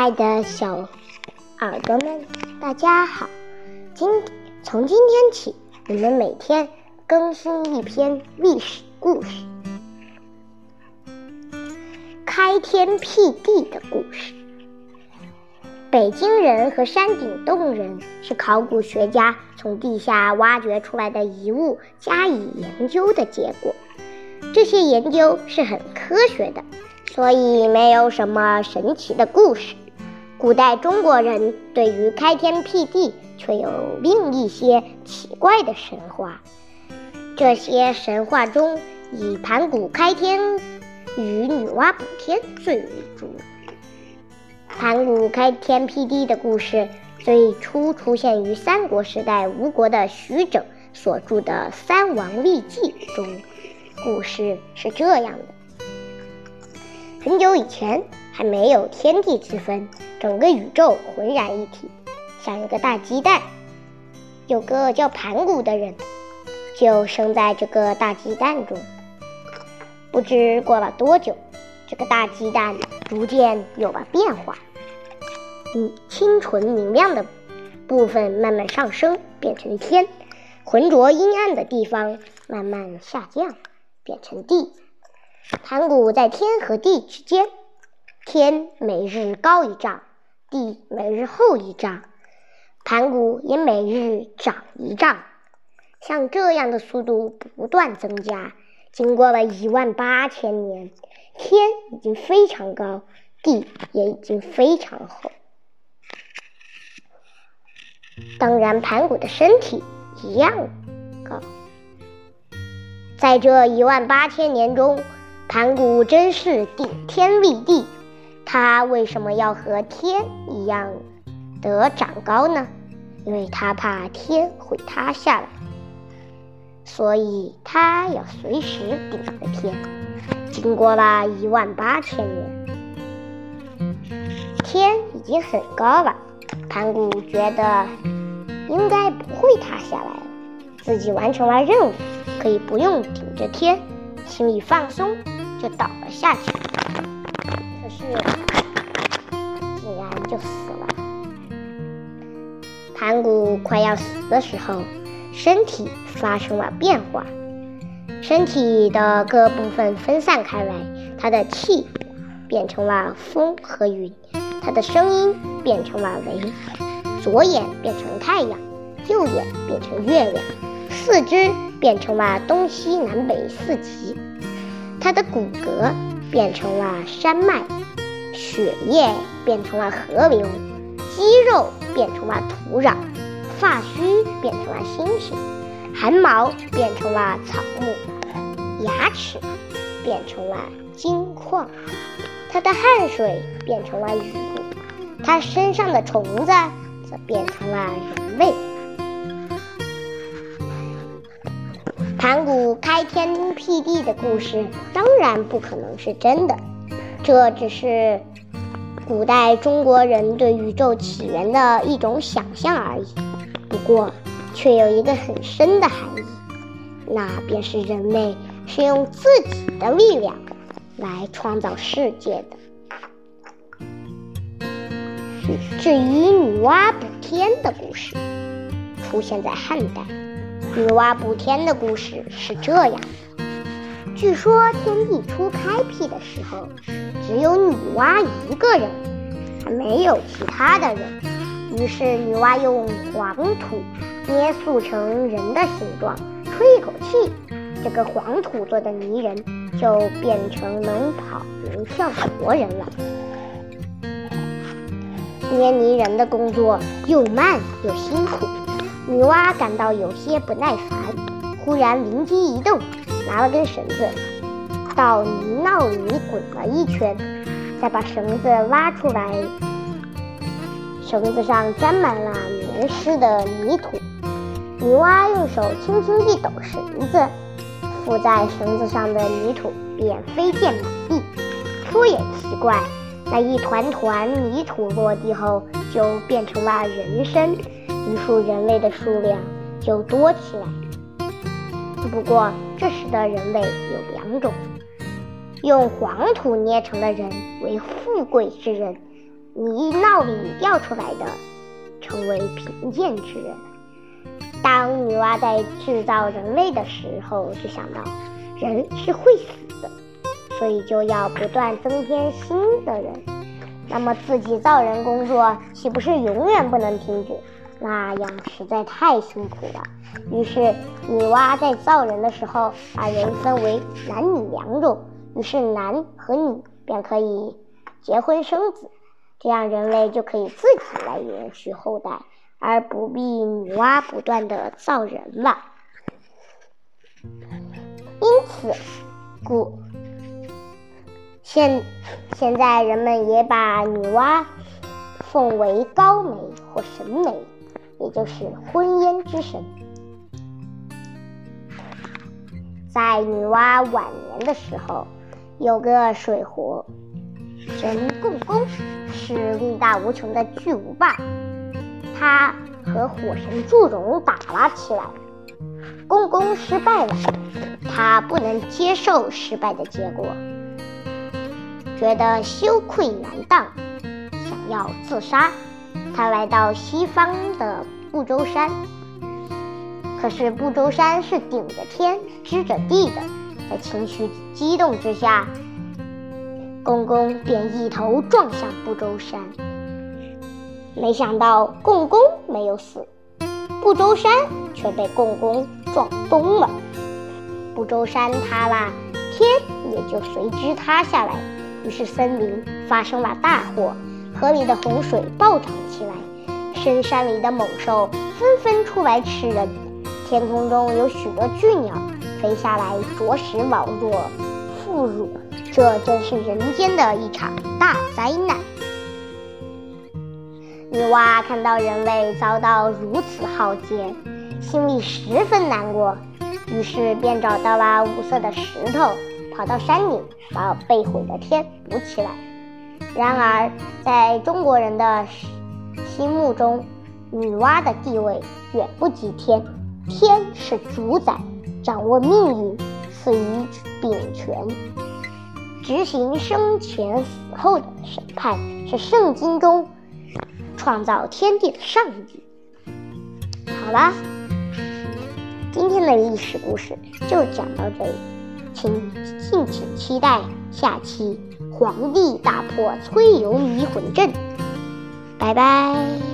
爱的小耳朵们，大家好！今从今天起，我们每天更新一篇历史故事，开天辟地的故事。北京人和山顶洞人是考古学家从地下挖掘出来的遗物加以研究的结果。这些研究是很科学的，所以没有什么神奇的故事。古代中国人对于开天辟地却有另一些奇怪的神话。这些神话中，以盘古开天与女娲补天最为著名。盘古开天辟地的故事最初出现于三国时代吴国的徐整所著的《三王历记》中。故事是这样的：很久以前，还没有天地之分，整个宇宙浑然一体，像一个大鸡蛋。有个叫盘古的人，就生在这个大鸡蛋中。不知过了多久，这个大鸡蛋逐渐有了变化，嗯，清纯明亮的部分慢慢上升，变成天；浑浊阴暗的地方慢慢下降。变成地，盘古在天和地之间，天每日高一丈，地每日厚一丈，盘古也每日长一丈，像这样的速度不断增加。经过了一万八千年，天已经非常高，地也已经非常厚。当然，盘古的身体一样高。在这一万八千年中，盘古真是顶天立地。他为什么要和天一样的长高呢？因为他怕天会塌下来，所以他要随时顶着天。经过了一万八千年，天已经很高了，盘古觉得应该不会塌下来了，自己完成了任务。可以不用顶着天，心里放松，就倒了下去。是，竟然就死了。盘古快要死的时候，身体发生了变化，身体的各部分分散开来，他的气变成了风和云，他的声音变成了雷，左眼变成太阳，右眼变成月亮，四肢。变成了东西南北四极，它的骨骼变成了山脉，血液变成了河流，肌肉变成了土壤，发须变成了星星，汗毛变成了草木，牙齿变成了金矿，它的汗水变成了雨，它身上的虫子则变成了人类。盘古开天辟地的故事当然不可能是真的，这只是古代中国人对宇宙起源的一种想象而已。不过，却有一个很深的含义，那便是人类是用自己的力量来创造世界的。至于女娲补天的故事，出现在汉代。女娲补天的故事是这样的：据说天地初开辟的时候，只有女娲一个人，还没有其他的人。于是女娲用黄土捏塑成人的形状，吹一口气，这个黄土做的泥人就变成能跑能跳的活人了。捏泥人的工作又慢又辛苦。女娲感到有些不耐烦，忽然灵机一动，拿了根绳子，到泥淖里滚了一圈，再把绳子拉出来。绳子上沾满了黏湿的泥土。女娲用手轻轻一抖绳子，附在绳子上的泥土便飞溅满地。说也奇怪，那一团团泥土落地后，就变成了人身。于是人类的数量就多起来。不过这时的人类有两种：用黄土捏成的人为富贵之人，泥淖里掉出来的，成为贫贱之人。当女娲在制造人类的时候，就想到人是会死的，所以就要不断增添新的人。那么自己造人工作岂不是永远不能停止？那样实在太辛苦了。于是女娲在造人的时候，把人分为男女两种，于是男和女便可以结婚生子，这样人类就可以自己来延续后代，而不必女娲不断的造人了。因此，故现现在人们也把女娲奉为高媒或神媒，也就是婚姻之神。在女娲晚年的时候，有个水壶神共工，是力大无穷的巨无霸。他和火神祝融打了起来，共工失败了。他不能接受失败的结果，觉得羞愧难当，想要自杀。他来到西方的不周山。可是不周山是顶着天、支着地的，在情绪激动之下，公公便一头撞向不周山。没想到共工没有死，不周山却被共工撞崩了。不周山塌了，天也就随之塌下来。于是森林发生了大祸，河里的洪水暴涨起来，深山里的猛兽纷纷出来吃人。天空中有许多巨鸟飞下来啄食老弱妇孺，这真是人间的一场大灾难。女娲看到人类遭到如此浩劫，心里十分难过，于是便找到了五色的石头，跑到山顶把被毁的天补起来。然而，在中国人的心目中，女娲的地位远不及天。天是主宰，掌握命运，赐予秉权，执行生前死后的审判，是圣经中创造天地的上帝。好了，今天的历史故事就讲到这里，请敬请期待下期《皇帝打破崔尤迷魂阵》。拜拜。